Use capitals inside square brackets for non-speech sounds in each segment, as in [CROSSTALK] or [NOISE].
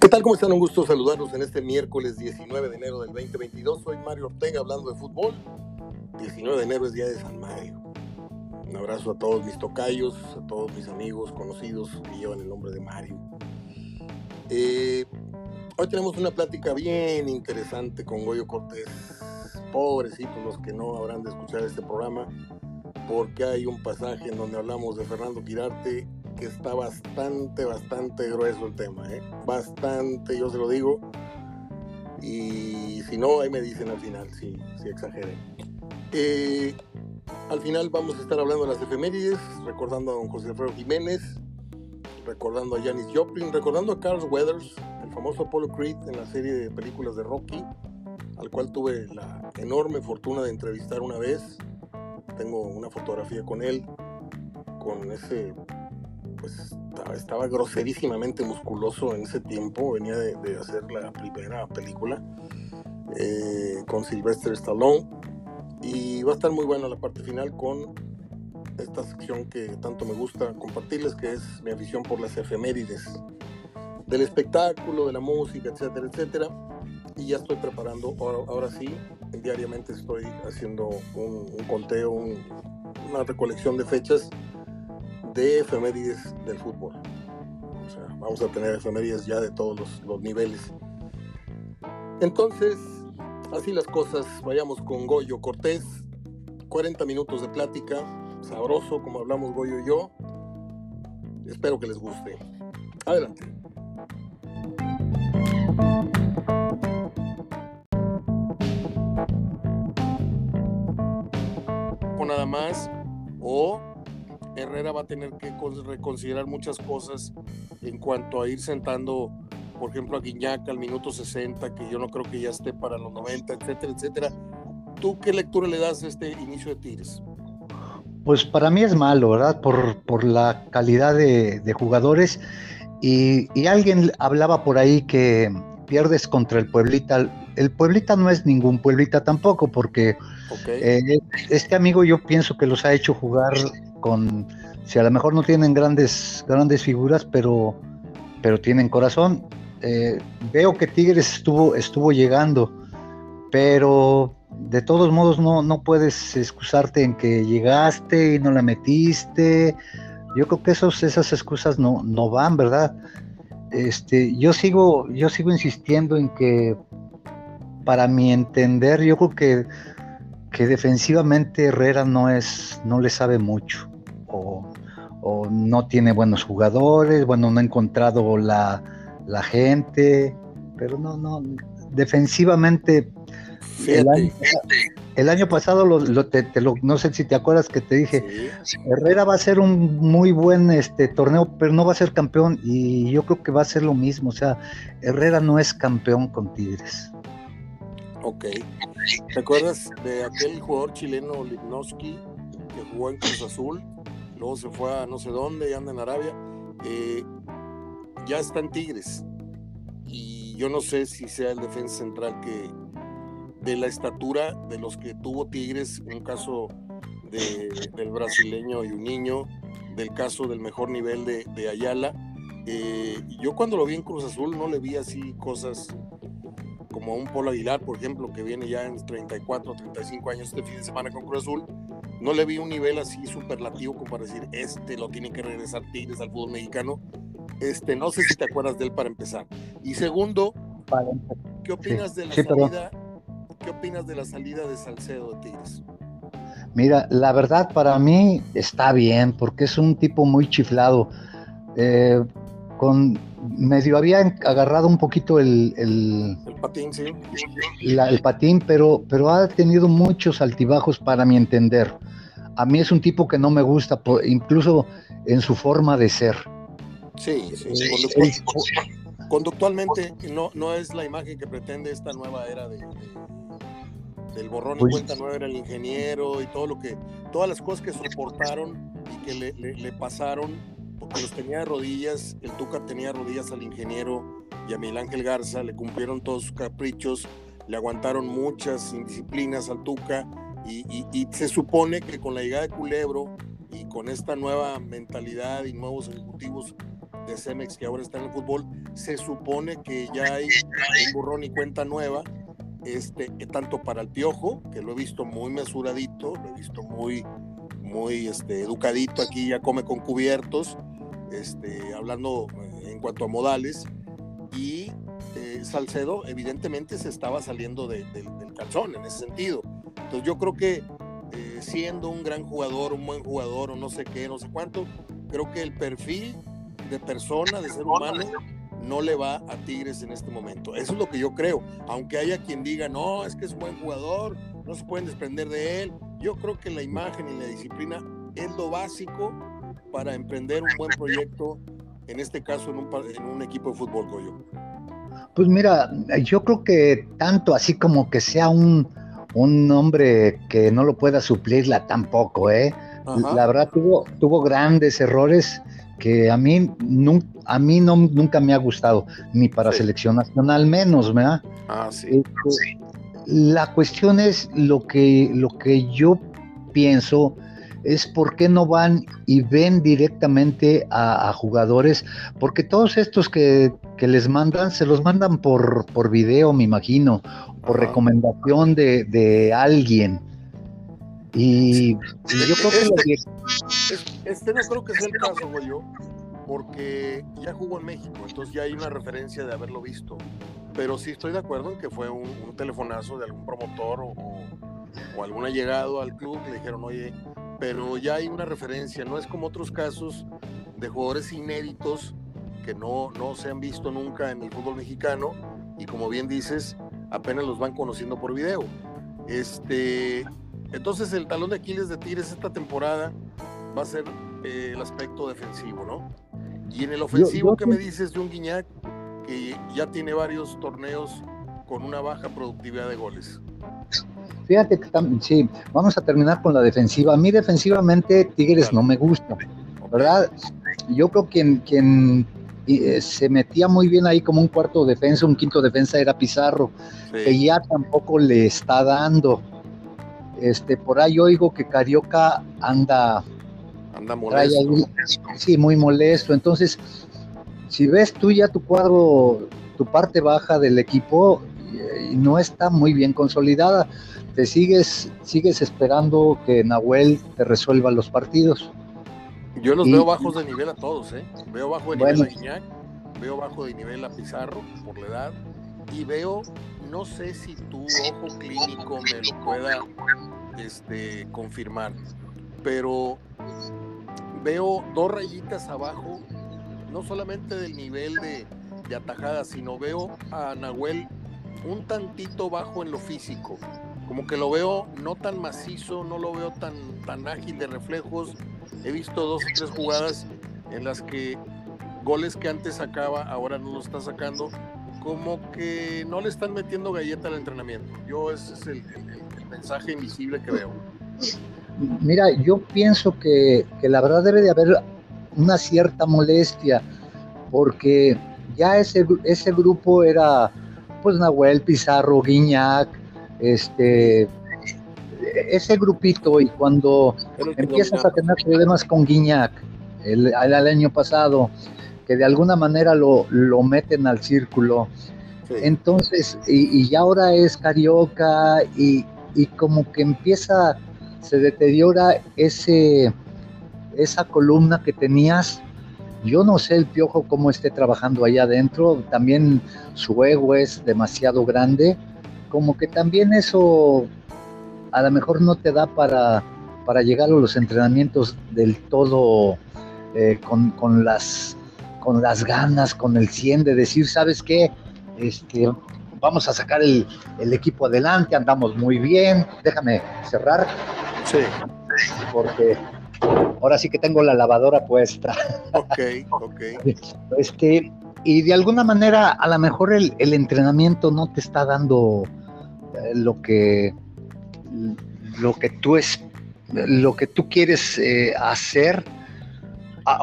¿Qué tal? ¿Cómo están? Un gusto saludarlos en este miércoles 19 de enero del 2022. Soy Mario Ortega hablando de fútbol. 19 de enero es día de San Mario. Un abrazo a todos mis tocayos, a todos mis amigos, conocidos que llevan el nombre de Mario. Eh, hoy tenemos una plática bien interesante con Goyo Cortés. Pobrecitos los que no habrán de escuchar este programa, porque hay un pasaje en donde hablamos de Fernando Quirarte que está bastante, bastante grueso el tema, ¿eh? Bastante, yo se lo digo. Y si no, ahí me dicen al final, si, si exageré. Eh, al final vamos a estar hablando de las efemérides, recordando a don José Alfredo Jiménez, recordando a Janis Joplin, recordando a Carl Weathers, el famoso Apollo Creed en la serie de películas de Rocky, al cual tuve la enorme fortuna de entrevistar una vez. Tengo una fotografía con él, con ese pues estaba, groserísimamente musculoso en ese tiempo, venía de, hacer la primera película eh, con Sylvester Stallone y va a estar muy buena la parte final con esta sección que tanto me gusta compartirles, que es mi afición por las efemérides del espectáculo, de la música, etcétera, etcétera. Y ya estoy preparando, ahora, sí, diariamente estoy haciendo un, conteo, una recolección de fechas de efemérides del fútbol. O sea, vamos a tener efemérides ya de todos los, niveles. Entonces, así las cosas, vayamos con Goyo Cortés. 40 minutos de plática, sabroso como hablamos Goyo y yo. Espero que les guste. Adelante. O nada más, o Herrera va a tener que reconsiderar muchas cosas en cuanto a ir sentando, por ejemplo, a Guiñac al minuto 60, que yo no creo que ya esté para los 90, etcétera, etcétera. ¿Tú qué lectura le das a este inicio de Tigres? Pues para mí es malo, ¿verdad? Por, por la calidad de, jugadores. Y, alguien hablaba por ahí que pierdes contra el Pueblita. El Pueblita no es ningún Pueblita tampoco, porque eh, este amigo yo pienso que los ha hecho jugar con, si a lo mejor no tienen grandes, grandes figuras, pero, pero tienen corazón. Eh, veo que Tigres estuvo, estuvo llegando, pero de todos modos no, no puedes excusarte en que llegaste y no la metiste. Yo creo que esos, esas excusas no, no van, ¿verdad? Este, yo sigo, yo sigo insistiendo en que para mi entender, yo creo que, que defensivamente Herrera no es, no le sabe mucho o, no tiene buenos jugadores, bueno, no ha encontrado la, gente, pero no, no, defensivamente el año, pasado, lo, no sé si te acuerdas que te dije, Herrera va a ser un muy buen este torneo, pero no va a ser campeón y yo creo que va a ser lo mismo, o sea, Herrera no es campeón con Tigres. Ok. ¿Te acuerdas de aquel jugador chileno Lipnowski que jugó en Cruz Azul? luego se fue a no sé dónde y anda en Arabia, eh, ya está en Tigres. Y yo no sé si sea el defensa central que de la estatura de los que tuvo Tigres, un caso del brasileño y un niño, del caso del mejor nivel de, Ayala. Eh, yo cuando lo vi en Cruz Azul no le vi así cosas como un Polo Aguilar, por ejemplo, que viene ya en 34, 35 años este fin de semana con Cruz Azul, no le vi un nivel así superlativo como para decir, este lo tiene que regresar Tigres al fútbol mexicano. Este, no sé si te acuerdas de él para empezar. Y segundo, ¿qué opinas de la salida? ¿Qué opinas de la salida de Salcedo de Tigres? Mira, la verdad para mí está bien, porque es un tipo muy chiflado. Eh, con medio había agarrado un poquito el, el, patín, sí. el patín, pero, pero ha tenido muchos altibajos para mi entender. A mí es un tipo que no me gusta, incluso en su forma de ser. Sí, sí. conductualmente no, no es la imagen que pretende esta nueva era de, del borrón y pues cuenta nueva era el ingeniero y todo lo que, todas las cosas que soportaron y que le, le pasaron porque los tenía de rodillas, el Tuca tenía de rodillas al ingeniero y a Miguel Ángel Garza, le cumplieron todos sus caprichos, le aguantaron muchas indisciplinas al Tuca y, se supone que con la llegada de Culebro y con esta nueva mentalidad y nuevos ejecutivos de Cemex que ahora están en el fútbol, se supone que ya hay un borrón y cuenta nueva, este, tanto para el piojo, que lo he visto muy mesuradito, lo he visto muy, muy este, educadito aquí, ya come con cubiertos, este, hablando en cuanto a modales, y eh, Salcedo evidentemente se estaba saliendo del calzón en ese sentido. Entonces yo creo que eh, siendo un gran jugador, un buen jugador o no sé qué, no sé cuánto, creo que el perfil de persona, de ser humano, no le va a Tigres en este momento. Eso es lo que yo creo. Aunque haya quien diga, no, es que es un buen jugador, no se pueden desprender de él. Yo creo que la imagen y la disciplina es lo básico para emprender un buen proyecto, en este caso en un, en un equipo de fútbol, Goyo. Pues mira, yo creo que tanto así como que sea un, un hombre que no lo pueda suplirla tampoco, ¿eh? La verdad tuvo, tuvo grandes errores que a mí, a mí no, nunca me ha gustado, ni para selección nacional menos, ¿verdad? Ah, sí. Este, la cuestión es lo que, lo que yo pienso es por qué no van y ven directamente a, jugadores, porque todos estos que, les mandan, se los mandan por, por video, me imagino, por recomendación de, alguien. Y, yo creo que... Este, este, no creo que sea el caso, güey, yo, porque ya jugó en México, entonces ya hay una referencia de haberlo visto. Pero sí estoy de acuerdo en que fue un, telefonazo de algún promotor o, o, algún allegado al club que le dijeron, oye, pero ya hay una referencia, no es como otros casos de jugadores inéditos que no, no se han visto nunca en el fútbol mexicano y como bien dices, apenas los van conociendo por video. Este, entonces el talón de Aquiles de Tigres esta temporada va a ser eh, el aspecto defensivo, ¿no? Y en el ofensivo, ¿qué me dices de un Guiñac que ya tiene varios torneos con una baja productividad de goles? Fíjate que sí, vamos a terminar con la defensiva. A mí defensivamente Tigres no me gusta, ¿verdad? Yo creo que quien, eh, se metía muy bien ahí como un cuarto defensa, un quinto defensa era Pizarro, que ya tampoco le está dando. Este, por ahí oigo que Carioca anda, anda molesto. sí, muy molesto. Entonces, si ves tú ya tu cuadro, tu parte baja del equipo, y no está muy bien consolidada. Te sigues, sigues esperando que Nahuel te resuelva los partidos. Yo los veo bajos de nivel a todos, ¿eh? Veo bajo de nivel a Guiñac, veo bajo de nivel a Pizarro por la edad y veo, no sé si tu ojo clínico me lo pueda este, confirmar, pero veo dos rayitas abajo, no solamente del nivel de, de atajada, sino veo a Nahuel un tantito bajo en lo físico. Como que lo veo no tan macizo, no lo veo tan, tan ágil de reflejos. He visto dos o tres jugadas en las que goles que antes sacaba, ahora no lo está sacando. Como que no le están metiendo galleta al entrenamiento. Yo ese es el, mensaje invisible que veo. Mira, yo pienso que, que la verdad debe de haber una cierta molestia, porque ya ese, ese grupo era pues Nahuel, Pizarro, Guiñac, este, ese grupito y cuando empiezas a tener problemas con Guiñac el, año pasado, que de alguna manera lo, lo meten al círculo, entonces, y, y, ahora es Carioca y, y como que empieza, se deteriora ese, esa columna que tenías yo no sé el piojo cómo esté trabajando allá adentro, también su ego es demasiado grande, como que también eso a lo mejor no te da para, para llegar a los entrenamientos del todo eh, con, las, con las ganas, con el 100 de decir, ¿sabes qué? Este, vamos a sacar el, el equipo adelante, andamos muy bien, déjame cerrar. Sí. Porque ahora sí que tengo la lavadora puesta. Ok, [LAUGHS] ok. Este, y de alguna manera, a lo mejor el, entrenamiento no te está dando eh, lo que lo que tú es lo que tú quieres eh, hacer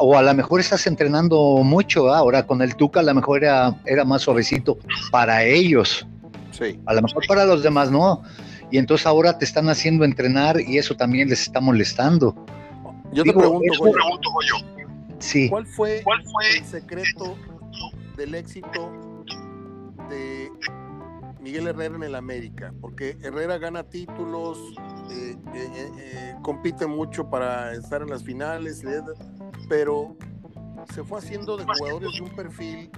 o a lo mejor estás entrenando mucho ahora con el Tuca a lo mejor era, era más suavecito para ellos sí. a lo mejor para los demás no y entonces ahora te están haciendo entrenar y eso también les está molestando yo te pregunto, Sí. ¿cuál, fue el secreto del éxito de Miguel Herrera en el América, porque Herrera gana títulos, eh, eh, eh, compite mucho para estar en las finales, pero se fue haciendo de jugadores de un perfil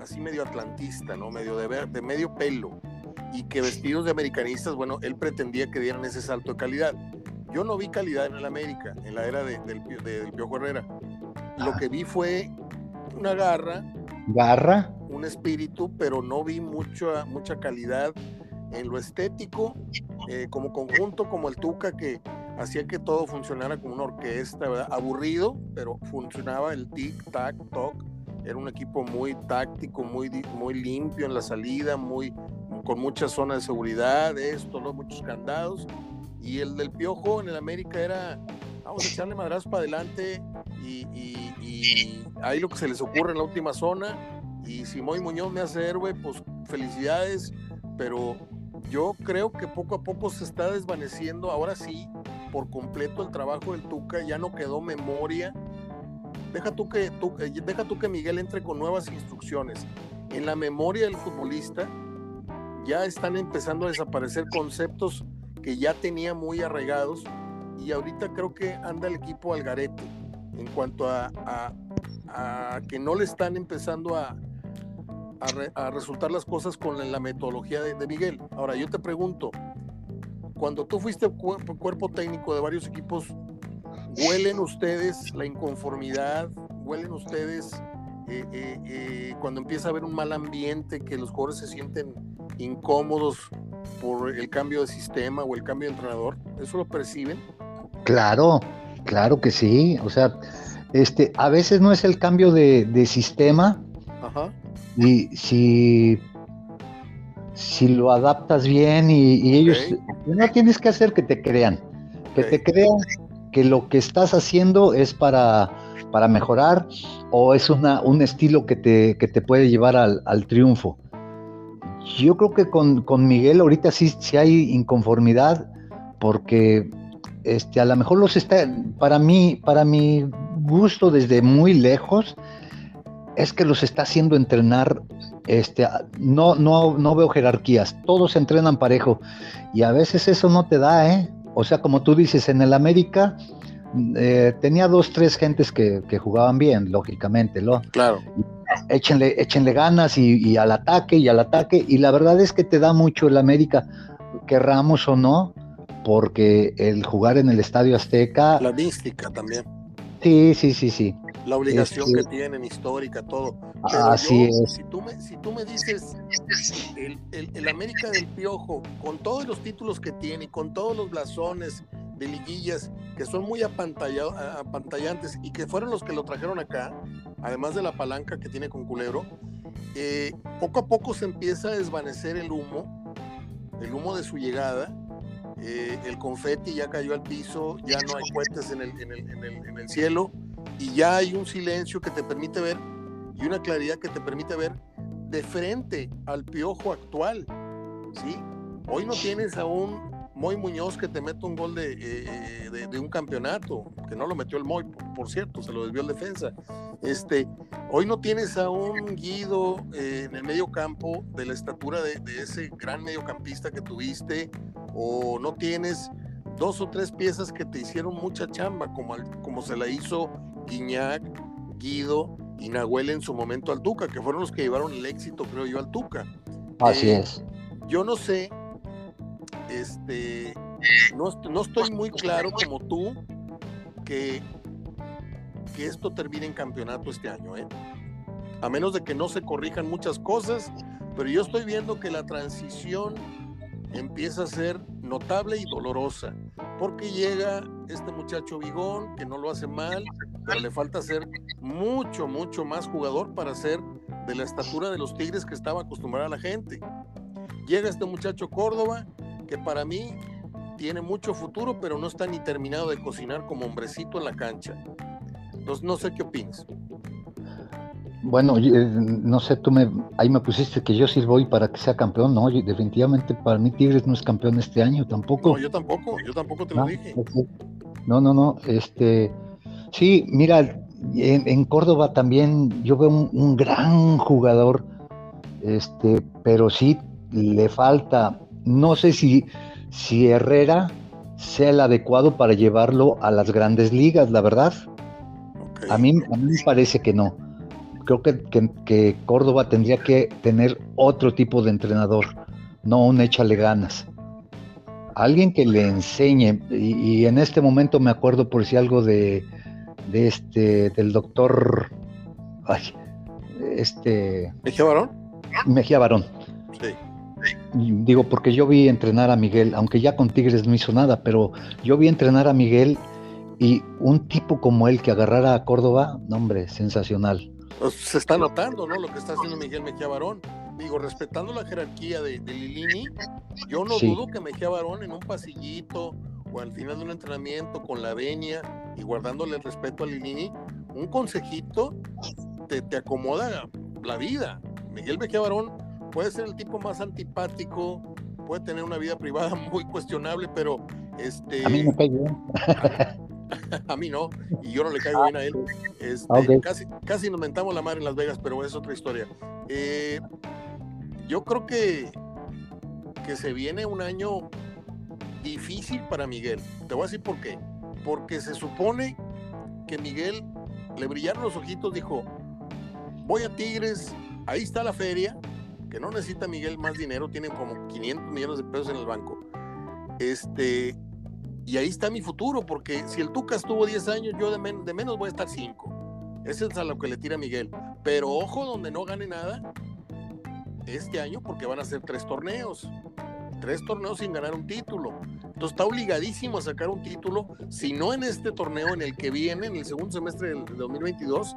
así medio atlantista, ¿no? Medio de, de medio pelo, y que vestidos de americanistas, bueno, él pretendía que dieran ese salto de calidad. Yo no vi calidad en el América, en la era de, del, del Piojo Herrera. Lo que vi fue una garra. Garra. Un espíritu, pero no vi mucha, mucha calidad en lo estético, eh, como conjunto, como el Tuca, que hacía que todo funcionara como una orquesta, ¿verdad? Aburrido, pero funcionaba el tic-tac, toc. Era un equipo muy táctico, muy, muy limpio en la salida, muy, con muchas zonas de seguridad, esto, ¿no? muchos candados y el del Piojo en el América era, vamos a echarle madrazos para adelante y, ahí lo que se les ocurre en la última zona. Y si Moy Muñoz me hace héroe, pues felicidades, pero yo creo que poco a poco se está desvaneciendo, ahora sí, por completo el trabajo del Tuca, ya no quedó memoria. Deja tú que, tú, deja tú que Miguel entre con nuevas instrucciones. En la memoria del futbolista ya están empezando a desaparecer conceptos que ya tenía muy arraigados y ahorita creo que anda el equipo al garete en cuanto a, que no le están empezando a, a, resultar las cosas con la metodología de, Miguel. Ahora, yo te pregunto, cuando tú fuiste cuerpo técnico de varios equipos, ¿huelen ustedes la inconformidad? ¿Huelen ustedes eh, eh, eh, cuando empieza a haber un mal ambiente, que los jugadores se sienten incómodos por el cambio de sistema o el cambio de entrenador? ¿Eso lo perciben? Claro, claro que sí. O sea, este, a veces no es el cambio de, sistema. Ajá. Y si, si lo adaptas bien y, ellos, no tienes que hacer que te crean, que te crean que lo que estás haciendo es para, para mejorar o es una, un estilo que te, que te puede llevar al, al triunfo. Yo creo que con, Miguel ahorita sí, sí, hay inconformidad porque este, a lo mejor los está, para mí, para mi gusto desde muy lejos, es que los está haciendo entrenar, este, no, no, no veo jerarquías, todos entrenan parejo y a veces eso no te da, ¿eh? O sea, como tú dices, en el América eh, tenía dos, tres gentes que, que jugaban bien, lógicamente, ¿no? Claro échenle, échenle ganas y, al ataque y al ataque. Y la verdad es que te da mucho el América, querramos o no, porque el jugar en el Estadio Azteca. La mística también. Sí, sí, sí, sí. La obligación este, que tienen, histórica, todo. así es. Si tú me, si tú me dices el, el, América del Piojo, con todos los títulos que tiene, con todos los blasones de liguillas que son muy apantallantes y que fueron los que lo trajeron acá, además de la palanca que tiene con Culebro, eh, poco a poco se empieza a desvanecer el humo, el humo de su llegada, eh, el confeti ya cayó al piso, ya no hay cohetes en el, cielo y ya hay un silencio que te permite ver y una claridad que te permite ver de frente al piojo actual, ¿sí? Hoy no tienes aún Moy Muñoz que te mete un gol de, eh, de, un campeonato, que no lo metió el Moy, por, cierto, se lo desvió el defensa. Este, hoy no tienes a un Guido eh, en el medio campo de la estatura de, ese gran mediocampista que tuviste, o no tienes dos o tres piezas que te hicieron mucha chamba, como, como se la hizo Guiñac, Guido y Nahuel en su momento al Tuca, que fueron los que llevaron el éxito, creo yo, al Tuca. Así eh, es. Yo no sé este, no, no estoy muy claro como tú que, que esto termine en campeonato este año, ¿eh? A menos de que no se corrijan muchas cosas, pero yo estoy viendo que la transición empieza a ser notable y dolorosa, porque llega este muchacho Bigón, que no lo hace mal, pero le falta ser mucho, mucho más jugador para ser de la estatura de los Tigres que estaba acostumbrada la gente. Llega este muchacho Córdoba, que para mí tiene mucho futuro, pero no está ni terminado de cocinar como hombrecito en la cancha. Entonces, no sé qué opinas. Bueno, eh, no sé, tú me, ahí me pusiste que yo sí voy para que sea campeón, no, definitivamente para mí Tigres no es campeón este año tampoco. No, yo tampoco, yo tampoco te lo dije. No, no, no, este, sí, mira, en, Córdoba también yo veo un, gran jugador, este, pero sí le falta, no sé si, si Herrera sea el adecuado para llevarlo a las grandes ligas, la verdad. A, mí, a mí me parece que no. Creo que, que, Córdoba tendría que tener otro tipo de entrenador, no un échale ganas. Alguien que le enseñe, y, en este momento me acuerdo por si algo de, de este, del doctor, ay, este... Mejía Barón. Mejía Barón. Sí. Digo, porque yo vi entrenar a Miguel, aunque ya con Tigres no hizo nada, pero yo vi entrenar a Miguel y un tipo como él que agarrara a Córdoba, no hombre, sensacional. Pues, se está notando, ¿no? Lo que está haciendo Miguel Mejía Barón. Digo, respetando la jerarquía de, Lilini, yo no dudo que Mejía Barón en un pasillito o al final de un entrenamiento con la venia y guardándole el respeto a Lilini, un consejito te, te acomoda la vida. Miguel Mejía Barón puede ser el tipo más antipático, puede tener una vida privada [LAUGHS] muy cuestionable, pero este. A mí me [LAUGHS] a mí no, y yo no le caigo bien a él. Este, casi, casi nos mentamos la madre en Las Vegas, pero es otra historia. Eh, yo creo que, que se viene un año difícil para Miguel. Te voy a decir por qué. Porque se supone que Miguel le brillaron los ojitos, dijo, voy a Tigres, ahí está la feria, que no necesita Miguel más dinero, tiene como 500 millones de pesos en el banco. Este, y ahí está mi futuro, porque si el Tuca estuvo 10 años, yo de, menos voy a estar 5. Ese es a lo que le tira Miguel. Pero ojo donde no gane nada este año, porque van a ser tres torneos. Tres torneos sin ganar un título. Entonces está obligadísimo a sacar un título, si no en este torneo, en el que viene, en el segundo semestre del 2022.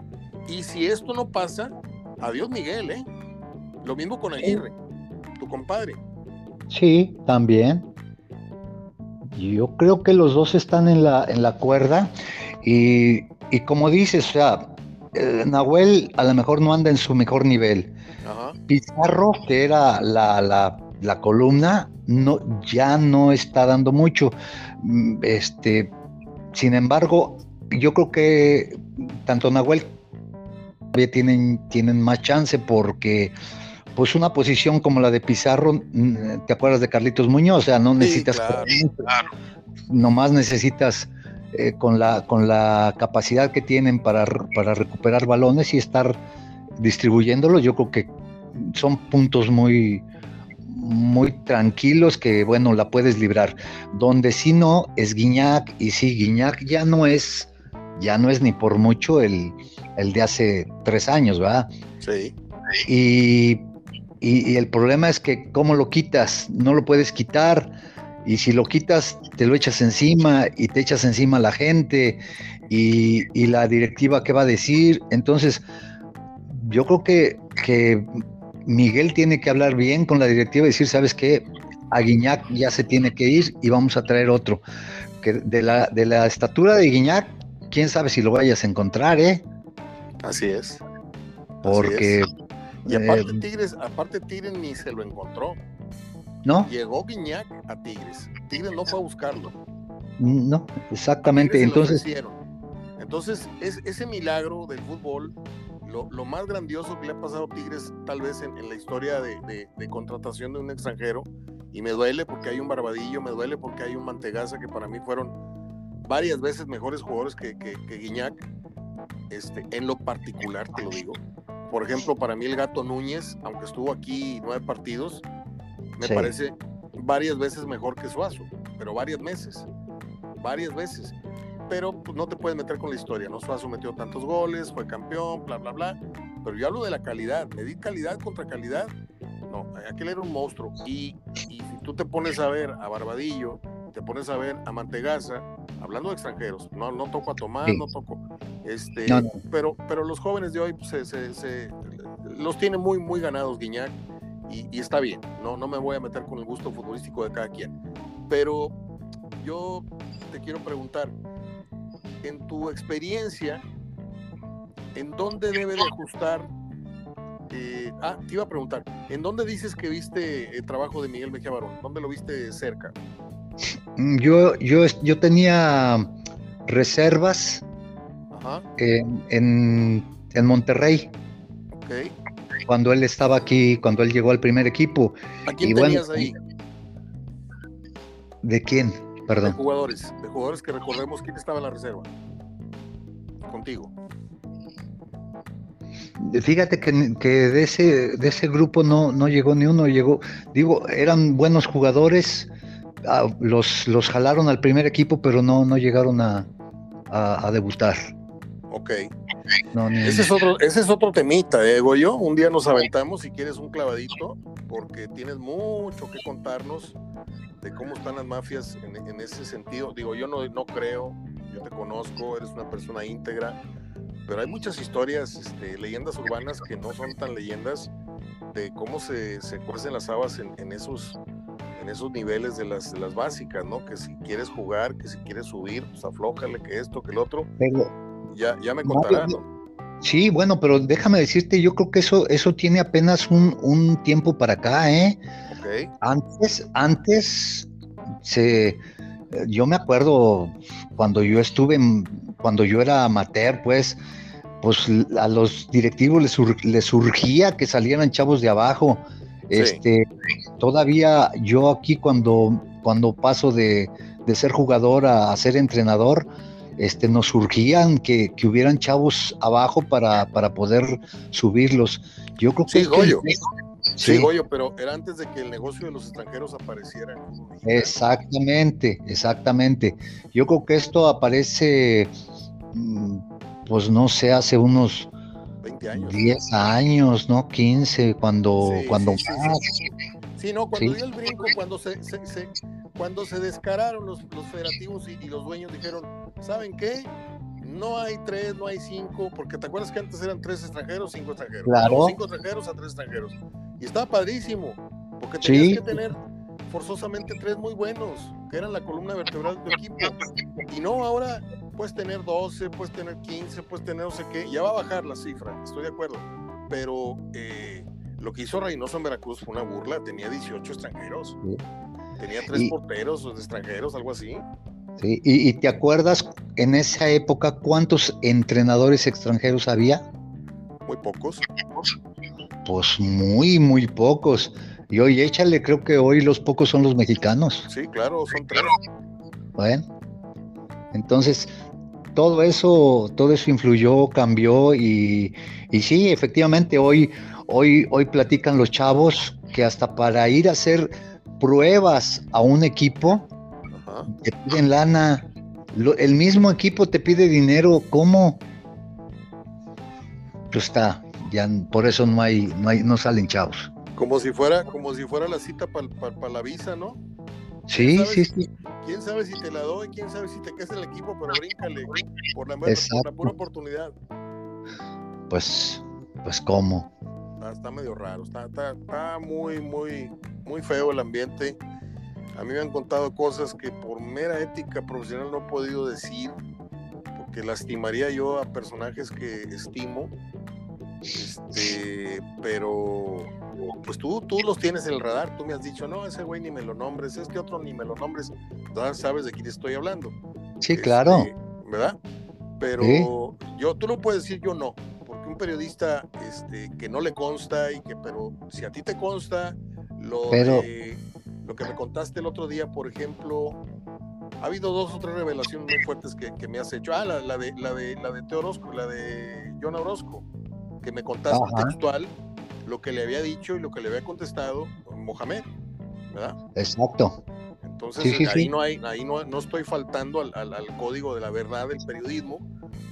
Y si esto no pasa, adiós Miguel, ¿eh? Lo mismo con Aguirre, tu compadre. Sí, también. Yo creo que los dos están en la, en la cuerda y, como dices, o sea, eh, Nahuel a lo mejor no anda en su mejor nivel. Pizarro, que era la, la, columna, no, ya no está dando mucho. Mm, este, sin embargo, yo creo que tanto Nahuel tienen, tienen más chance porque pues una posición como la de Pizarro, mm, ¿te acuerdas de Carlitos Muñoz? O sea, no necesitas, claro, nomás necesitas eh, con, la, con la capacidad que tienen para, para recuperar balones y estar distribuyéndolos, yo creo que son puntos muy, muy tranquilos que, bueno, la puedes librar. Donde si no es Guiñac, y sí, Guiñac ya no es, ya no es ni por mucho el, el de hace tres años, ¿verdad? Sí. Y y, el problema es que cómo lo quitas, no lo puedes quitar. Y si lo quitas, te lo echas encima y te echas encima a la gente y, la directiva qué va a decir. Entonces, yo creo que, que Miguel tiene que hablar bien con la directiva y decir, ¿sabes qué? A Guiñac ya se tiene que ir y vamos a traer otro. Que de la, de la estatura de Guiñac, quién sabe si lo vayas a encontrar, ¿eh? Así es. Porque y aparte eh, Tigres, aparte Tigres ni se lo encontró. ¿No? Llegó Guiñac a Tigres. Tigres no fue a buscarlo. No, exactamente. Entonces. Entonces, es, ese milagro del fútbol, lo, más grandioso que le ha pasado a Tigres, tal vez en, la historia de, contratación de un extranjero, y me duele porque hay un Barbadillo, me duele porque hay un Mantegaza que para mí fueron varias veces mejores jugadores que, que, que Guiñac, este, en lo particular, te lo digo. Por ejemplo, para mí el gato Núñez, aunque estuvo aquí nueve partidos, me parece varias veces mejor que Suazo, pero varias veces, varias veces. Pero pues, no te puedes meter con la historia, ¿no? Suazo metió tantos goles, fue campeón, bla, bla, bla. Pero yo hablo de la calidad, medir calidad contra calidad. No, aquel era un monstruo. Y, y si tú te pones a ver a Barbadillo, te pones a ver a Mantegaza, hablando de extranjeros, no, no toco a Tomás, no toco, este, Pero, pero los jóvenes de hoy pues, se, los tienen muy, muy ganados Guiñac y, está bien, no, no me voy a meter con el gusto futbolístico de cada quien, pero yo te quiero preguntar, en tu experiencia, ¿en dónde debe de ajustar? Eh, ah, te iba a preguntar, ¿en dónde dices que viste el trabajo de Miguel Mejía Barón? ¿Dónde lo viste cerca? Mm, yo, yo, yo tenía reservas en, en, Monterrey. Okay. Cuando él estaba aquí, cuando él llegó al primer equipo. ¿A quién tenías ahí? ¿De quién? Perdón. De jugadores, de jugadores que recordemos quién estaba en la reserva. Contigo. Fíjate que, de ese de ese grupo no, no llegó ni uno, llegó, digo, eran buenos jugadores, ah, los, los jalaron al primer equipo, pero no, no llegaron a, a, debutar. Ok. ese, es otro, ese es otro temita, ¿eh, Goyo? Un día nos aventamos si quieres un clavadito, porque tienes mucho que contarnos de cómo están las mafias en, ese sentido. Digo, yo no, no creo, yo te conozco, eres una persona íntegra, pero hay muchas historias, este, leyendas urbanas que no son tan leyendas de cómo se, se cuecen las habas en, esos en esos niveles de las, las básicas, ¿no? Que si quieres jugar, que si quieres subir, pues aflójale, que esto, que el otro. ya, ya me contarán, ¿no? Sí, bueno, pero déjame decirte, yo creo que eso, eso tiene apenas un, un tiempo para acá, ¿eh? Antes, antes se, yo me acuerdo cuando yo estuve, cuando yo era amateur, pues, pues a los directivos les, surgía que salieran chavos de abajo. Este, todavía yo aquí cuando, cuando paso de, ser jugador a, ser entrenador, este, nos surgían que, hubieran chavos abajo para, para poder subirlos. Yo creo que, Sí, Goyo, pero era antes de que el negocio de los extranjeros apareciera. Exactamente, exactamente. Yo creo que esto aparece, mm, pues no sé, hace unos 20 años. 10 años, ¿no? 15, cuando... Sí, cuando sí, no, cuando dio el brinco, cuando se, cuando se descararon los, los federativos y, y los dueños dijeron, ¿saben qué? no hay tres, no hay cinco, porque te acuerdas que antes eran tres extranjeros, cinco extranjeros. Claro. Cinco extranjeros a tres extranjeros. Y estaba padrísimo, porque tenías que tener forzosamente tres muy buenos, que eran la columna vertebral de tu equipo. Y no, ahora puedes tener 12, puedes tener 15, puedes tener no sé qué. Ya va a bajar la cifra, estoy de acuerdo. Pero eh, lo que hizo Reynoso en Veracruz fue una burla. Tenía 18 extranjeros. Tenía tres porteros extranjeros, algo así. Sí, ¿Y, te acuerdas en esa época cuántos entrenadores extranjeros había? Muy pocos. Pues muy, muy pocos. Y hoy échale, creo que hoy los pocos son los mexicanos. Sí, claro, son tres. Bueno, entonces todo eso, todo eso influyó, cambió y, y sí, efectivamente hoy, hoy, hoy platican los chavos que hasta para ir a hacer pruebas a un equipo te piden lana. el mismo equipo te pide dinero. ¿Cómo? Pues está, ya por eso no hay, no hay, no salen chavos. Como si fuera, como si fuera la cita para la visa, ¿no? Sí, sí, sí. Quién sabe si te la doy, quién sabe si te en el equipo, pero bríncale por la, por la pura oportunidad. Pues, pues cómo. Está, medio raro, está, está, está muy, muy, muy feo el ambiente. A mí me han contado cosas que por mera ética profesional no he podido decir, porque lastimaría yo a personajes que estimo. Este, pero pues tú, tú los tienes en el radar, tú me has dicho, no, ese güey ni me lo nombres, este otro ni me lo nombres, ya sabes de quién estoy hablando. Sí, claro. Este, ¿Verdad? Pero yo, tú lo puedes decir, yo no, porque un periodista este, que no le consta y que, pero si a ti te consta, lo de lo que me contaste el otro día, por ejemplo, ha habido dos o tres revelaciones muy fuertes que, me has hecho. Ah, la, de la de la de Teo Orozco, la de John Orozco, que me contaste textual lo que le había dicho y lo que le había contestado Mohamed, ¿verdad? Exacto. Entonces ahí no hay, ahí no, no estoy faltando al, al, código de la verdad del periodismo,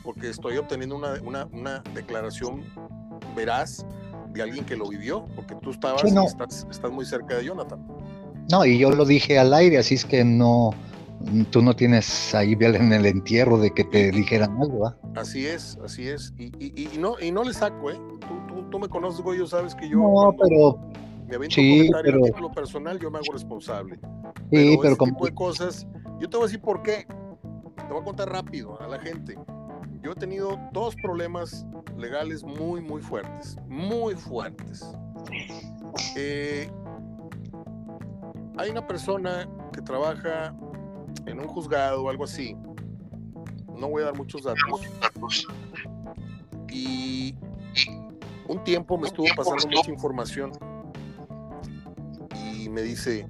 porque estoy obteniendo una, una, una declaración veraz de alguien que lo vivió, porque tú estabas estás, estás muy cerca de Jonathan. No, y yo lo dije al aire, así es que no, tú no tienes ahí en el entierro de que te dijeran algo, ¿ah? Así es, así es. Y, y, y, no, y no le saco, ¿eh? Tú, tú, tú me conoces, güey, sabes que yo. No, pero. Me aviento sí, un pero... a título personal, yo me hago responsable. Sí, pero, como. tipo de cosas. Yo te voy a decir por qué. Te voy a contar rápido a la gente. Yo he tenido dos problemas legales muy, muy fuertes. Muy fuertes. Eh, hay una persona que trabaja en un juzgado o algo así, no voy a dar muchos datos. Y un tiempo me estuvo pasando mucha información y me dice,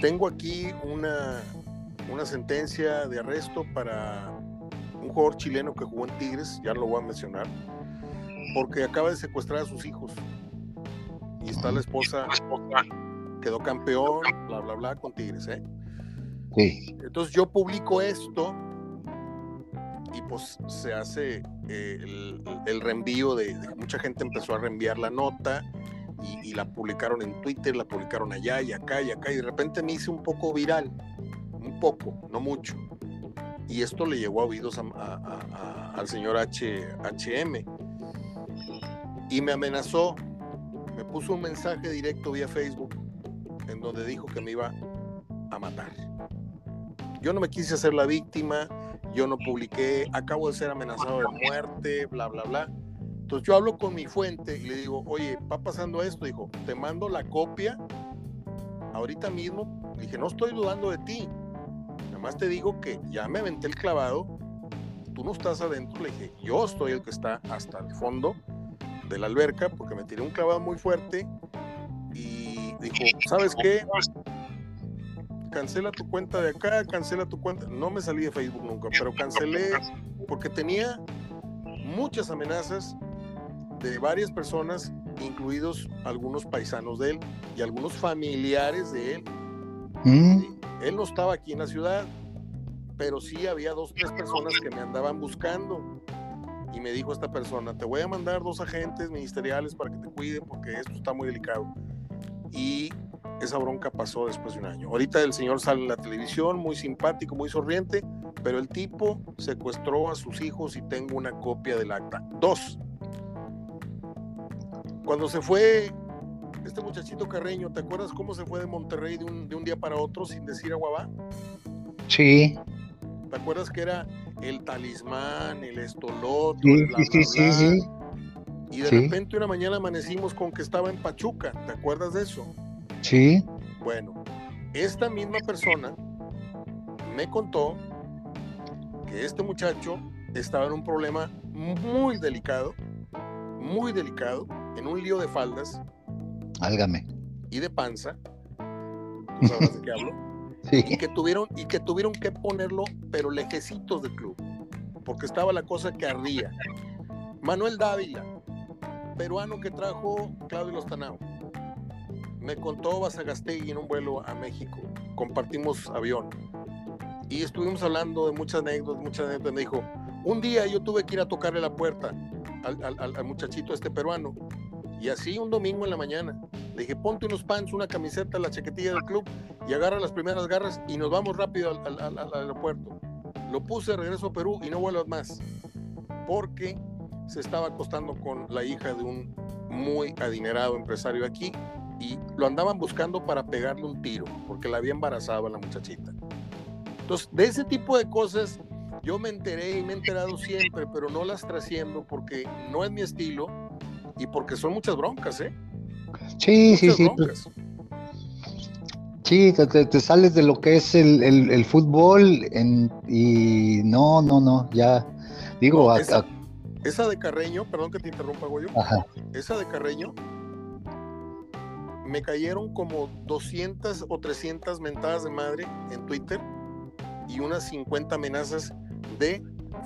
tengo aquí una, una sentencia de arresto para un jugador chileno que jugó en Tigres, ya lo voy a mencionar, porque acaba de secuestrar a sus hijos. Y está la esposa, quedó campeón, bla, bla, bla, con Tigres, ¿eh? Entonces yo publico esto y pues se hace eh, el, reenvío de, mucha gente empezó a reenviar la nota y, la publicaron en Twitter, la publicaron allá y acá y acá y de repente me hice un poco viral, un poco, no mucho. Y esto le llegó a oídos al señor H, HM y me amenazó, me puso un mensaje directo vía Facebook en donde dijo que me iba a matar. Yo no me quise hacer la víctima, yo no publiqué, acabo de ser amenazado de muerte, bla, bla, bla. Entonces yo hablo con mi fuente y le digo, oye, va pasando esto, dijo, te mando la copia ahorita mismo. dije, no estoy dudando de ti, nada más te digo que ya me aventé el clavado, tú no estás adentro, le dije, yo estoy el que está hasta el fondo de la alberca porque me tiré un clavado muy fuerte y dijo, ¿sabes qué? Cancela tu cuenta de acá, cancela tu cuenta. No me salí de Facebook nunca, pero cancelé porque tenía muchas amenazas de varias personas, incluidos algunos paisanos de él y algunos familiares de él. Mm. Él no estaba aquí en la ciudad, pero sí había dos, tres personas que me andaban buscando. Y me dijo esta persona, te voy a mandar dos agentes ministeriales para que te cuiden porque esto está muy delicado. Y esa bronca pasó después de un año. Ahorita el señor sale en la televisión, muy simpático, muy sonriente, pero el tipo secuestró a sus hijos y tengo una copia del acta. Dos. Cuando se fue este muchachito Carreño, ¿te acuerdas cómo se fue de Monterrey de un, día para otro sin decir aguabá? Sí. ¿Te acuerdas que era el talismán, el estoloto? Sí, sí, sí, Y de repente una mañana amanecimos con que estaba en Pachuca, ¿te acuerdas de eso? Sí. Bueno, esta misma persona me contó que este muchacho estaba en un problema muy delicado, muy delicado, en un lío de faldas. Álgame. Y de panza. ¿Tú sabes de qué hablo? [LAUGHS] Sí. Y que tuvieron, y que tuvieron que ponerlo, pero lejecitos del club. Porque estaba la cosa que ardía. Manuel Dávila, peruano que trajo Claudio Lostanao me contó Basagastegui en un vuelo a México. Compartimos avión. Y estuvimos hablando de muchas anécdotas, muchas anécdotas. Me dijo, un día yo tuve que ir a tocarle la puerta al, al, muchachito este peruano. Y así un domingo en la mañana. Le dije, ponte unos pants, una camiseta, la chaquetilla del club y agarra las primeras garras y nos vamos rápido al, al aeropuerto. Lo puse, regreso a Perú y no vuelvas más. Porque se estaba acostando con la hija de un muy adinerado empresario aquí y lo andaban buscando para pegarle un tiro, porque la había embarazado a la muchachita. Entonces, de ese tipo de cosas yo me enteré y me he enterado siempre, pero no las trasciendo porque no es mi estilo y porque son muchas broncas, ¿eh? Sí, sí, sí. Sí, te, sales de lo que es el, fútbol y no, no, no, ya digo... esa, de Carreño, perdón que te interrumpa, Goyo. Esa de Carreño me cayeron como 200 o 300 mentadas de madre en Twitter y unas 50 amenazas de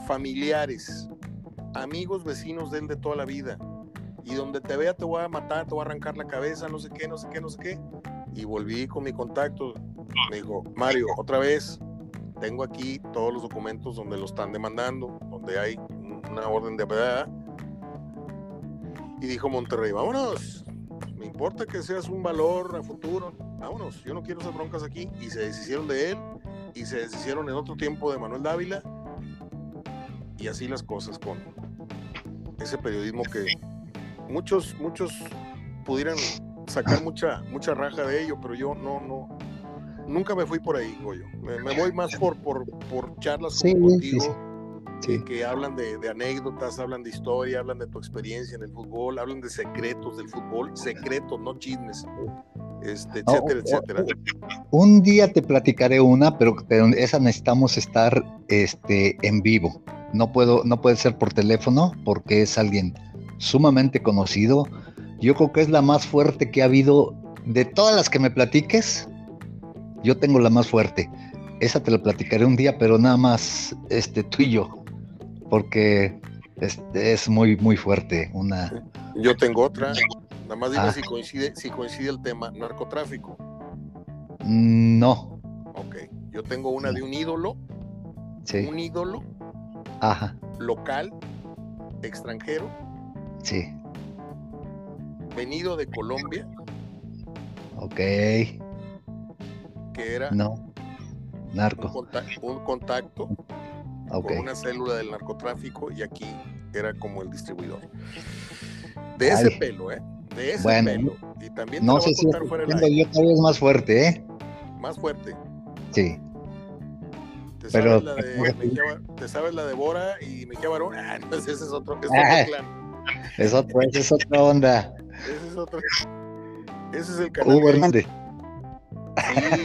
familiares, amigos, vecinos de él de toda la vida. Y donde te vea te voy a matar, te voy a arrancar la cabeza, no sé qué, no sé qué, no sé qué. Y volví con mi contacto. Me dijo, Mario, otra vez, tengo aquí todos los documentos donde lo están demandando, donde hay una orden de. Y dijo Monterrey, vámonos, me importa que seas un valor a futuro, vámonos, yo no quiero esas broncas aquí. Y se deshicieron de él y se deshicieron en otro tiempo de Manuel Dávila. Y así las cosas con ese periodismo que muchos, muchos pudieran sacar mucha, mucha raja de ello, pero yo no, no, nunca me fui por ahí, Goyo. Me, me voy más por, por, por charlas como contigo que, hablan de, anécdotas, hablan de historia, hablan de tu experiencia en el fútbol, hablan de secretos del fútbol, secretos, no chismes. este, etcétera, etcétera. Un día te platicaré una, pero, pero esa necesitamos estar este, en vivo. No puedo, no puede ser por teléfono porque es alguien sumamente conocido. Yo creo que es la más fuerte que ha habido de todas las que me platiques. Yo tengo la más fuerte. Esa te la platicaré un día, pero nada más este tú y yo, porque este, es muy muy fuerte. Una. Yo tengo otra. Nada más dime ah. si coincide si coincide el tema narcotráfico. No. Ok. Yo tengo una de un ídolo. Sí. Un ídolo. Ajá. Local, extranjero. Sí. Venido de Colombia. Ok. Que era. No. Narco. Un contacto, con una célula del narcotráfico y aquí era como el distribuidor. [LAUGHS] De ese pelo, ¿eh? De ese pelo. Y también no sé si fuera yo vez más fuerte, ¿eh? Más fuerte. Sí. ¿Te sabes, la de, ¿Te sabes la de Bora y Mejía Barón? Ah, no, ese es otro, es otro ah, clan. Es otro, esa es otra onda. [LAUGHS] Ese es otro. Ese es el canal. Hugo Hernández.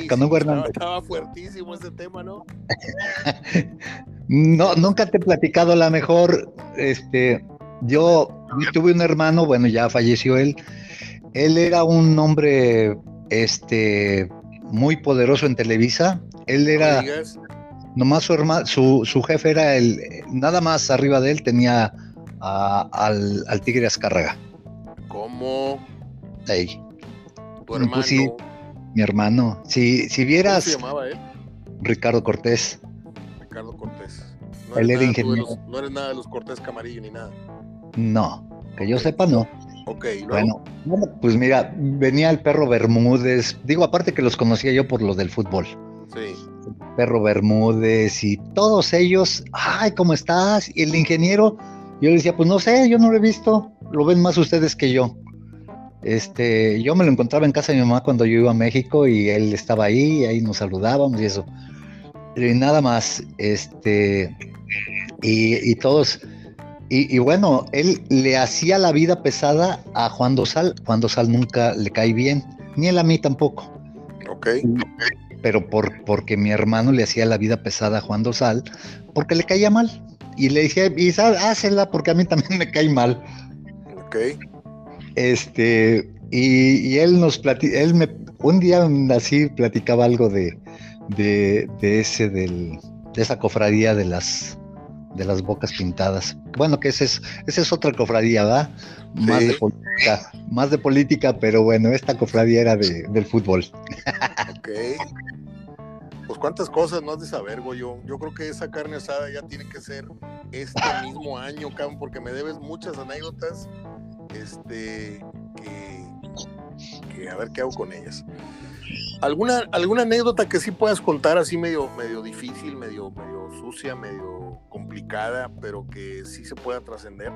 Con Hugo Hernández. Estaba, fuertísimo ese tema, ¿no? [LAUGHS] no, nunca te he platicado la mejor, este, yo, tuve un hermano, bueno, ya falleció él. Él era un hombre, este, muy poderoso en Televisa. Él era, nomás su hermano, su, su, jefe era el, nada más arriba de él tenía al, al, Tigre Azcárraga. ¿Cómo? Ahí. Tu pues sí, mi hermano. Si, si vieras. ¿Cómo se llamaba él? Ricardo Cortés. Ricardo Cortés. No él era ingeniero. no eres nada de los Cortés Camarillo ni nada. No, que yo sepa, no. Ok, bueno, pues mira, venía el perro Bermúdez. Digo, aparte que los conocía yo por lo del fútbol. Sí. perro Bermúdez y todos ellos. Ay, ¿cómo estás? Y el ingeniero, yo le decía, pues no sé, yo no lo he visto. Lo ven más ustedes que yo. Este, yo me lo encontraba en casa de mi mamá cuando yo iba a México y él estaba ahí, y ahí nos saludábamos y eso. Y nada más, este, y, todos, y, bueno, él le hacía la vida pesada a Juan Dosal. Juan Dosal nunca le cae bien, ni él a mí tampoco. Ok. Pero por, porque mi hermano le hacía la vida pesada a Juan Dosal, porque le caía mal. Y le dije, y hácela porque a mí también me cae mal. Ok. Este, y, él nos platicó, él me, un día así platicaba algo de, de, ese, del, de esa cofradía de las, de las bocas pintadas. Bueno, que esa es, esa es otra cofradía, ¿verdad? Más de política, más de política, pero bueno, esta cofradía era de, del fútbol. Ok. Pues cuántas cosas no has de saber, Goyo. Yo creo que esa carne asada ya tiene que ser este mismo año, cabrón, porque me debes muchas anécdotas este, que, a ver qué hago con ellas. ¿Alguna, ¿Alguna anécdota que sí puedas contar así medio, medio difícil, medio, medio sucia, medio complicada, pero que sí se pueda trascender?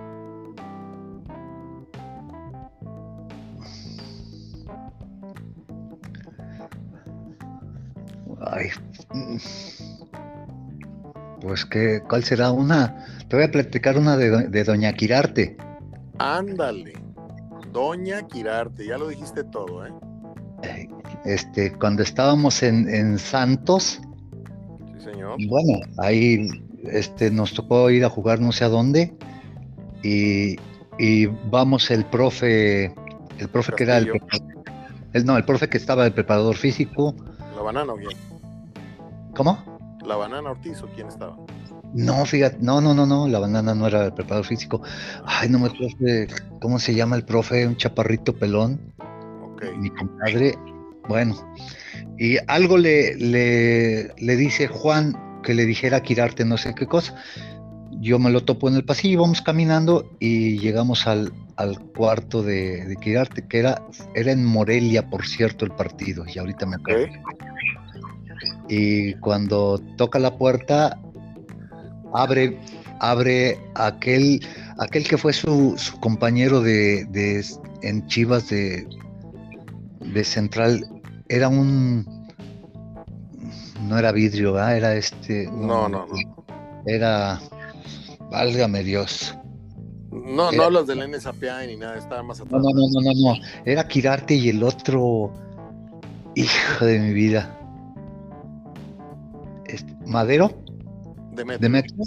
Ay, pues que, ¿cuál será una? Te voy a platicar una de, de Doña Quirarte. Ándale. Doña Quirarte, ya lo dijiste todo, ¿eh? Este, cuando estábamos en, Santos. Sí, señor. Bueno, ahí este, nos tocó ir a jugar no sé a dónde. Y, vamos el profe, el profe que era el, el, no, el profe que estaba el preparador físico. ¿La banana o quién? ¿Cómo? ¿La banana Ortiz o quién estaba? No, fíjate, no, no, no, no, la banana no era el preparador físico. Ay, no me acuerdo cómo se llama el profe, un chaparrito pelón. Ok. Mi compadre. Bueno, y algo le, le, le dice Juan que le dijera Quirarte no sé qué cosa. Yo me lo topo en el pasillo, vamos caminando y llegamos al, al cuarto de, de, Quirarte, que era, era en Morelia, por cierto, el partido, y ahorita me acuerdo. Y cuando toca la puerta, abre, abre aquel, aquel que fue su, compañero de, en Chivas de, de Central, era un no era vidrio, era este. No, no, no. Era. Válgame Dios. No, no los del NSAPI ni nada, estaba más atrás. No, no, no, no, no. Era Kirarte y el otro. Hijo de mi vida. ¿Madero? Demetrio. ¿Demetrio?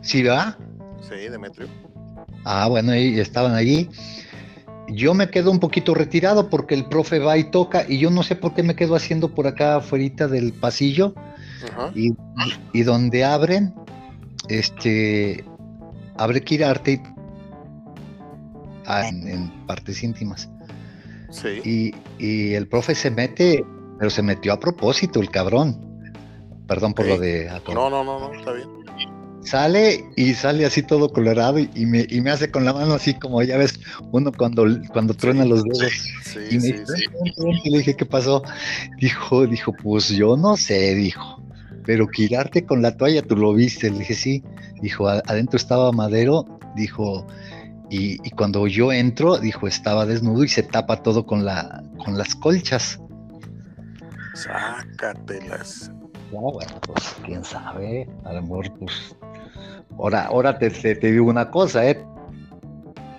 ¿Sí va? Sí, Demetrio. Ah, bueno, y estaban allí. Yo me quedo un poquito retirado porque el profe va y toca y yo no sé por qué me quedo haciendo por acá afuera del pasillo y, y, donde abren, este, abre Kirarte ah, en, en, partes íntimas. Sí. Y, y, el profe se mete, pero se metió a propósito el cabrón. Perdón por lo de... No, no, no, no, está bien. Sale y sale así todo colorado y, y me, y me hace con la mano así como ya ves uno cuando, cuando truena los dedos. Sí, Y me sí, le dije, ¿qué pasó? Dijo, dijo, pues yo no sé, dijo, pero quitarte con la toalla, tú lo viste. Le dije, sí. Dijo, "a- adentro estaba Madero, dijo, y, y cuando yo entro, dijo, estaba desnudo y se tapa todo con, la, con las colchas. Sácatelas. Ya, bueno, pues quién sabe, a lo mejor, pues. Ahora, ahora te, te, te digo una cosa, ¿eh?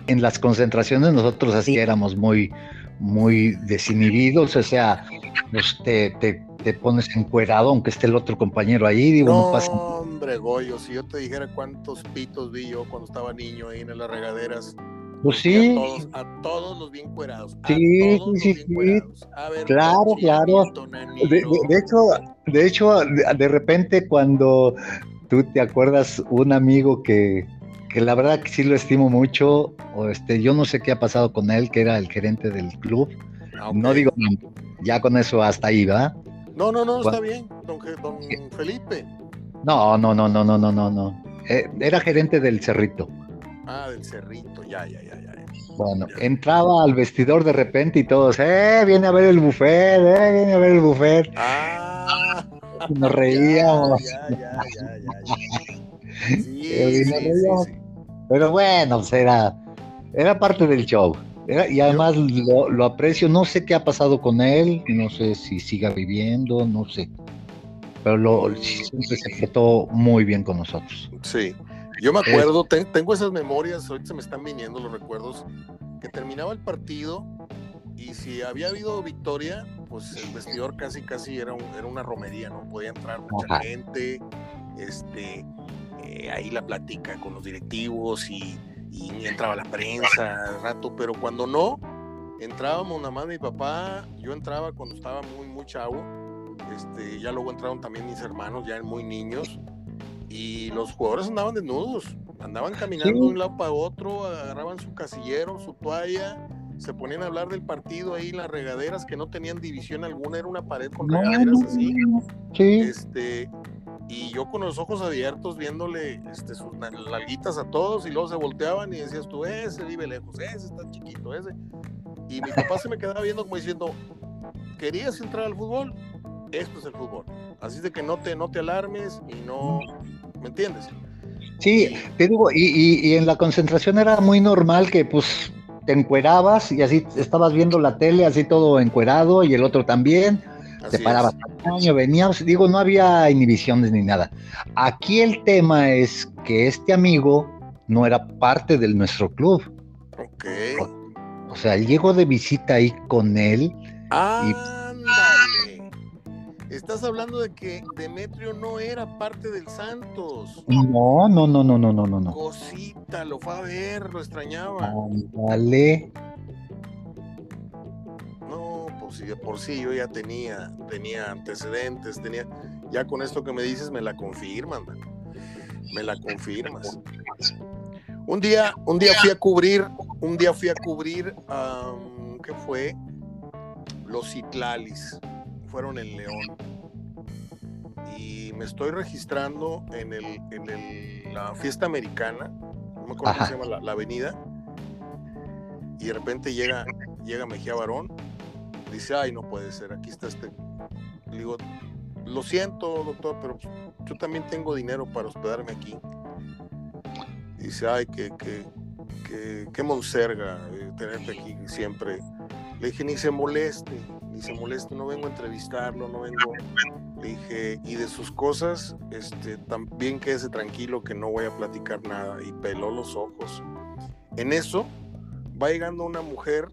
En las concentraciones nosotros así éramos muy, muy desinhibidos, o sea, pues te, te, te pones encuerado, aunque esté el otro compañero ahí, digo, no, No, pasa. hombre, Goyo, si yo te dijera cuántos pitos vi yo cuando estaba niño ahí en las regaderas. Pues sí, A todos, a todos los bien cuerados. A Sí, todos sí, los sí, bien sí. cuerados. A ver, Claro, claro. De, de- de hecho, de hecho, de, de repente cuando tú te acuerdas un amigo que, que la verdad que sí lo estimo mucho, o este, yo no sé qué ha pasado con él, que era el gerente del club. Ah, ok. No digo, ya con eso hasta ahí, ¿va? No, no, no, está bien, don, don Felipe. No, no, no, no, no, no, no, no. Eh, era gerente del Cerrito. Ah, del cerrito, ya, ya, ya, ya. ya. Bueno, entraba al vestidor de repente y todos, eh, viene a ver el buffet, eh, viene a ver el buffet. Ah, nos [LAUGHS] reíamos. Ya, ya, ya, ya. [LAUGHS] Sí, sí, reíamos. sí. Pero bueno, pues era, era parte del show. Era- y además lo, lo aprecio, no sé qué ha pasado con él, no sé si siga viviendo, no sé. Pero lo, siempre se portó muy bien con nosotros. Sí, yo me acuerdo, ten- tengo esas memorias, ahorita se me están viniendo los recuerdos, que terminaba el partido y si había habido victoria, pues el vestidor casi casi era, un- era una romería, ¿no? Podía entrar mucha Ajá. gente, este, eh, ahí la plática con los directivos y, y entraba la prensa al rato, pero cuando no, entrábamos nada más mi papá, yo entraba cuando estaba muy, muy chavo, este, ya luego entraron también mis hermanos, ya muy niños, y los jugadores andaban desnudos, andaban caminando Sí. de un lado para otro, agarraban su casillero, su toalla, se ponían a hablar del partido ahí, las regaderas que no tenían división alguna, era una pared con regaderas así. Sí, Este, y yo con los ojos abiertos viéndole este, sus larguitas a todos y luego se volteaban y decías tú, ese vive lejos, ese está chiquito, ese. Y mi papá se me quedaba viendo como diciendo, ¿querías entrar al fútbol? Esto es el fútbol. Así de que no te, no te alarmes y no, ¿me entiendes? sí, te digo, y, y- y en la concentración era muy normal que pues te encuerabas y así estabas viendo la tele, así todo encuerado y el otro también. Así te parabas al baño, veníamos, digo, no había inhibiciones ni nada. Aquí el tema es que este amigo no era parte de nuestro club. Ok. O sea, él llegó de visita ahí con él. Ándale. Estás hablando de que Demetrio no era parte del Santos. No, no, no, no, no, no, no, no. Cosita, lo fue a ver, lo extrañaba. Ándale. No, pues de por sí yo ya tenía, tenía antecedentes, tenía. Ya con esto que me dices me la confirman, man. Me la confirmas. Un día, un día fui a cubrir, un día fui a cubrir, ¿qué fue? Los Citlalis. Fueron en León. Y me estoy registrando en, el, en el- la fiesta americana. No me acuerdo Ajá. cómo se llama la, la avenida. Y de repente llega, llega Mejía Barón. Dice, ay, no puede ser, aquí está este. Le digo, lo siento, doctor, pero yo también tengo dinero para hospedarme aquí. Dice, ay, que, que, que, que monserga eh, tenerte aquí siempre. Le dije, ni se moleste, ni se moleste, no vengo a entrevistarlo, no vengo. Le dije, y de sus cosas, este, también quédese tranquilo que no voy a platicar nada. Y peló los ojos. En eso va llegando una mujer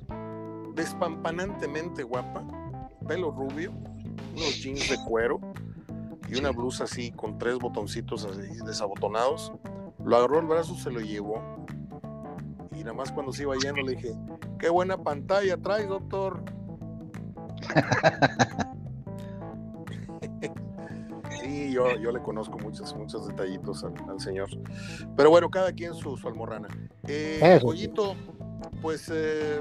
despampanantemente guapa, pelo rubio, unos jeans de cuero y una blusa así con tres botoncitos desabotonados. Lo agarró el brazo, se lo llevó. Y nada más cuando se iba yendo le dije, qué buena pantalla traes, doctor. Sí, yo, yo, le conozco muchos, muchos detallitos al, señor. Pero bueno, cada quien su, su almorrana. Eh, pues eh,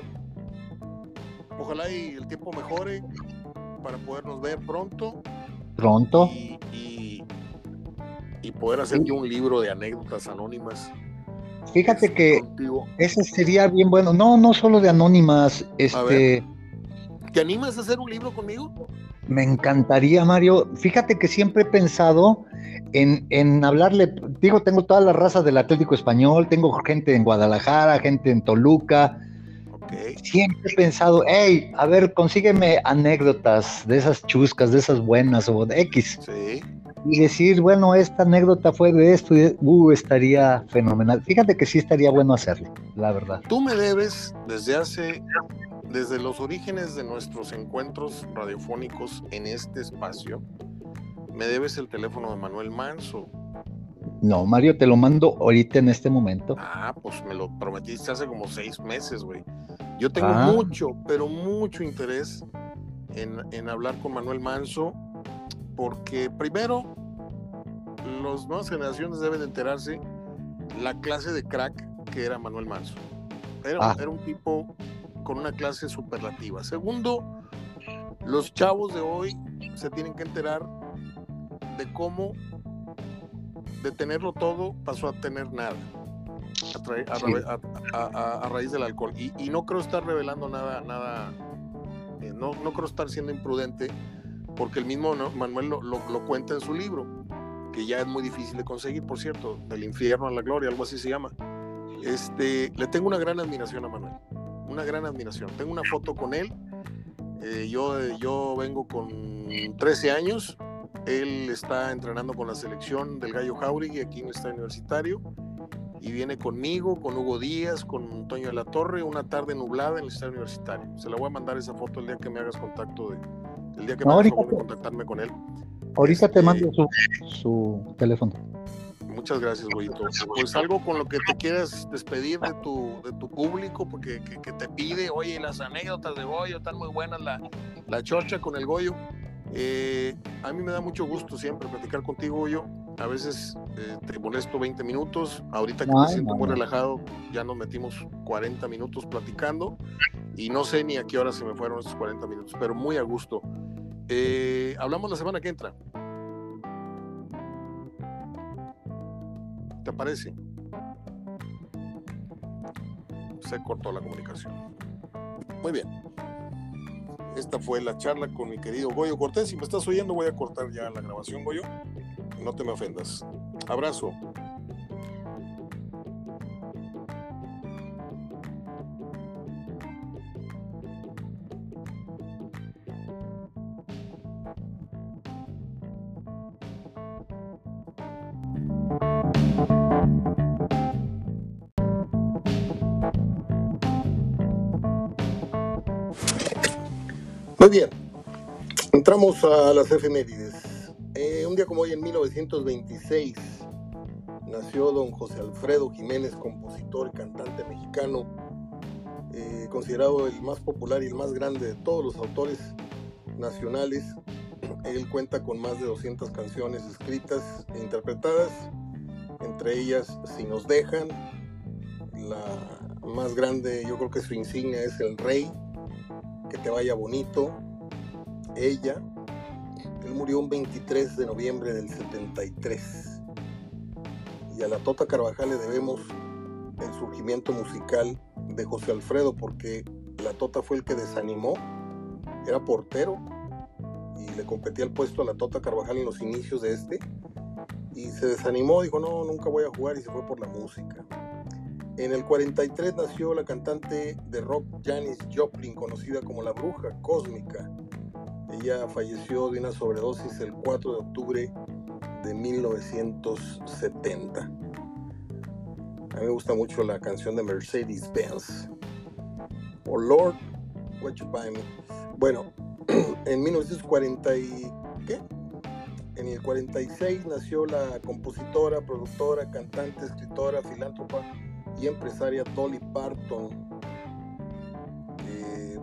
ojalá y el tiempo mejore para podernos ver pronto. Pronto. Y, y, poder hacer un libro de anécdotas anónimas. Fíjate que ese sería bien bueno. No, no solo de anónimas. Este. ¿Te animas a hacer un libro conmigo? Me encantaría, Mario. Fíjate que siempre he pensado en, en, hablarle, digo, tengo toda la raza del Atlético Español, tengo gente en Guadalajara, gente en Toluca. Siempre he pensado, hey, a ver, consígueme anécdotas de esas chuscas, de esas buenas o de X. Sí. Y decir, bueno, esta anécdota fue de esto y uh, estaría fenomenal. Fíjate que sí estaría bueno hacerlo, la verdad. Tú me debes desde hace desde los orígenes de nuestros encuentros radiofónicos en este espacio, me debes el teléfono de Manuel Manso. No, Mario, te lo mando ahorita en este momento. Ah, pues me lo prometiste hace como seis meses, güey. Yo tengo ah. mucho, pero mucho interés en, en hablar con Manuel Manso, porque primero, las nuevas generaciones deben enterarse la clase de crack que era Manuel Manso. Era, ah. era un tipo con una clase superlativa. Segundo, los chavos de hoy se tienen que enterar de cómo de tenerlo todo pasó a tener nada a, raíz del alcohol. Y, no creo estar revelando nada, nada, eh, no, no, creo estar siendo imprudente, porque el mismo Manuel lo, lo, cuenta en su libro, que ya es muy difícil de conseguir, por cierto, del infierno a la gloria, algo así se llama. Este, le tengo una gran admiración a Manuel una gran admiración. Tengo una foto con él. Eh, yo, yo vengo con 13 años. Él está entrenando con la selección del Gallo Jauregui aquí en el Estadio Universitario. Y viene conmigo, con Hugo Díaz, con Antonio de la Torre, una tarde nublada en el Estadio Universitario. Se la voy a mandar esa foto el día que me hagas contacto de. El día que me hagas contactarme con él. Ahorita te este, mando su, su teléfono. Muchas gracias, Goyito. Pues algo con lo que te quieras despedir de tu, de tu público, porque que, te pide, oye, las anécdotas de Goyo, están muy buenas, la, la chorcha con el Goyo. Eh, a mí me da mucho gusto siempre platicar contigo, Goyo. A veces eh, te molesto 20 minutos, ahorita que me siento muy relajado, ya nos metimos 40 minutos platicando y no sé ni a qué hora se me fueron esos 40 minutos, pero muy a gusto. Eh, hablamos la semana que entra. ¿Te parece? Se cortó la comunicación. Muy bien. Esta fue la charla con mi querido Goyo Cortés. Si me estás oyendo, voy a cortar ya la grabación, Goyo. No te me ofendas. Abrazo. Bien, entramos a las efemérides. Eh, un día como hoy, en 1926, nació don José Alfredo Jiménez, compositor y cantante mexicano, eh, considerado el más popular y el más grande de todos los autores nacionales. Él cuenta con más de 200 canciones escritas e interpretadas, entre ellas Si nos dejan, la más grande, yo creo que su insignia es El Rey, que te vaya bonito, ella. Él murió un 23 de noviembre del 73. Y a la Tota Carvajal le debemos el surgimiento musical de José Alfredo, porque la Tota fue el que desanimó, era portero y le competía el puesto a la Tota Carvajal en los inicios de este. Y se desanimó, dijo, no, nunca voy a jugar y se fue por la música. En el 43 nació la cantante de rock Janis Joplin, conocida como la bruja cósmica. Ella falleció de una sobredosis el 4 de octubre de 1970. A mí me gusta mucho la canción de Mercedes Benz. O Lord, what you buy me. Bueno, [CLEARS THROAT] en 1940 y, ¿qué? En el 46 nació la compositora, productora, cantante, escritora, filántropa y empresaria Dolly Parton.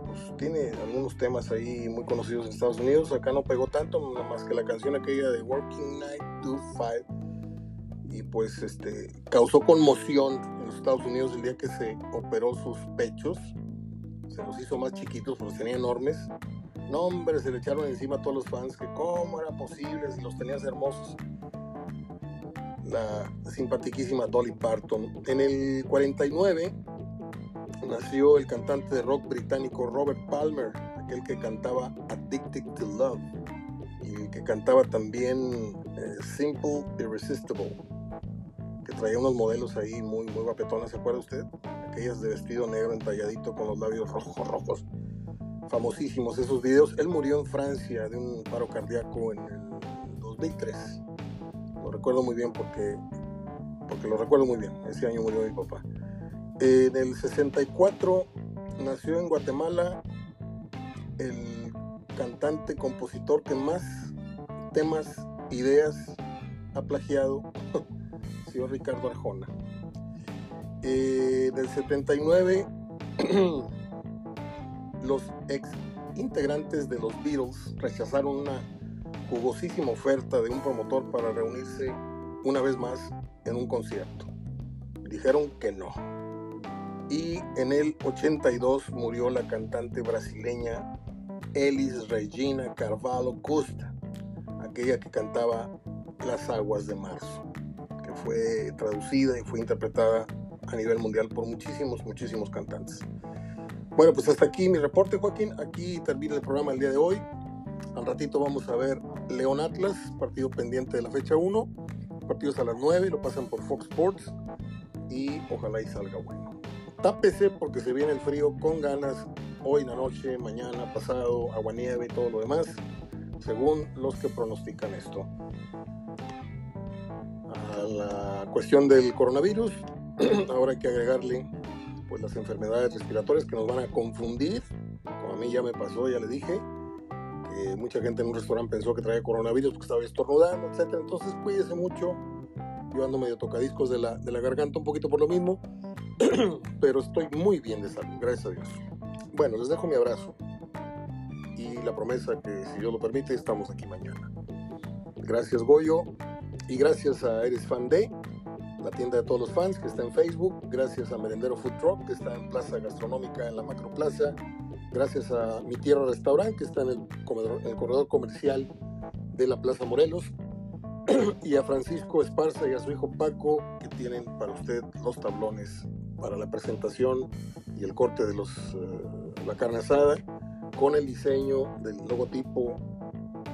pues tiene algunos temas ahí muy conocidos en Estados Unidos. Acá no pegó tanto, nada más que la canción aquella de Working Night to Five. Y pues este causó conmoción en los Estados Unidos el día que se operó sus pechos. Se los hizo más chiquitos, los tenía enormes no, hombre, se le echaron encima a todos los fans que cómo era posible si los tenías hermosos. La simpatiquísima Dolly Parton. En el 49 nació el cantante de rock británico Robert Palmer, aquel que cantaba Addicted to Love y que cantaba también eh, Simple Irresistible, que traía unos modelos ahí muy, muy guapetonas, ¿se acuerda usted? Aquellas de vestido negro entalladito con los labios rojos, rojos famosísimos esos videos. Él murió en Francia de un paro cardíaco en el 2003. Recuerdo muy bien porque, porque lo recuerdo muy bien. Ese año murió mi papá. En el 64 nació en Guatemala el cantante, compositor que más temas, ideas ha plagiado, [LAUGHS] señor Ricardo Arjona. Eh, del 79 los ex integrantes de los Beatles rechazaron una jugosísima oferta de un promotor para reunirse una vez más en un concierto. Dijeron que no. Y en el 82 murió la cantante brasileña Elis Regina Carvalho Costa, aquella que cantaba Las aguas de marzo, que fue traducida y fue interpretada a nivel mundial por muchísimos, muchísimos cantantes. Bueno, pues hasta aquí mi reporte, Joaquín. Aquí termina el programa el día de hoy. Al ratito vamos a ver León Atlas, partido pendiente de la fecha 1. Partidos a las 9, lo pasan por Fox Sports y ojalá y salga bueno. Tápese porque se viene el frío con ganas hoy la noche, mañana, pasado, agua nieve y todo lo demás, según los que pronostican esto. A la cuestión del coronavirus, [CLEARS THROAT] ahora hay que agregarle pues las enfermedades respiratorias que nos van a confundir, como a mí ya me pasó, ya le dije, que mucha gente en un restaurante pensó que traía coronavirus porque estaba estornudando, etc. Entonces cuídese mucho, yo ando medio tocadiscos de la, de la garganta un poquito por lo mismo, [CLEARS THROAT] pero estoy muy bien de salud, gracias a Dios. Bueno, les dejo mi abrazo y la promesa que si Dios lo permite estamos aquí mañana. Gracias Goyo y gracias a Eres Fan Day la tienda de todos los fans que está en Facebook, gracias a Merendero Food Truck que está en Plaza Gastronómica en la Macroplaza, gracias a Mi Tierra Restaurant que está en el, el corredor comercial de la Plaza Morelos [CLEARS THROAT] y a Francisco Esparza y a su hijo Paco que tienen para usted los tablones para la presentación y el corte de los eh, la carne asada con el diseño del logotipo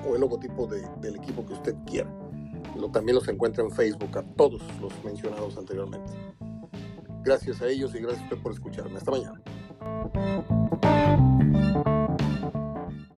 o el logotipo del equipo que usted quiera también los encuentra en Facebook a todos los mencionados anteriormente. Gracias a ellos y gracias a usted por escucharme. Hasta mañana. Thank you.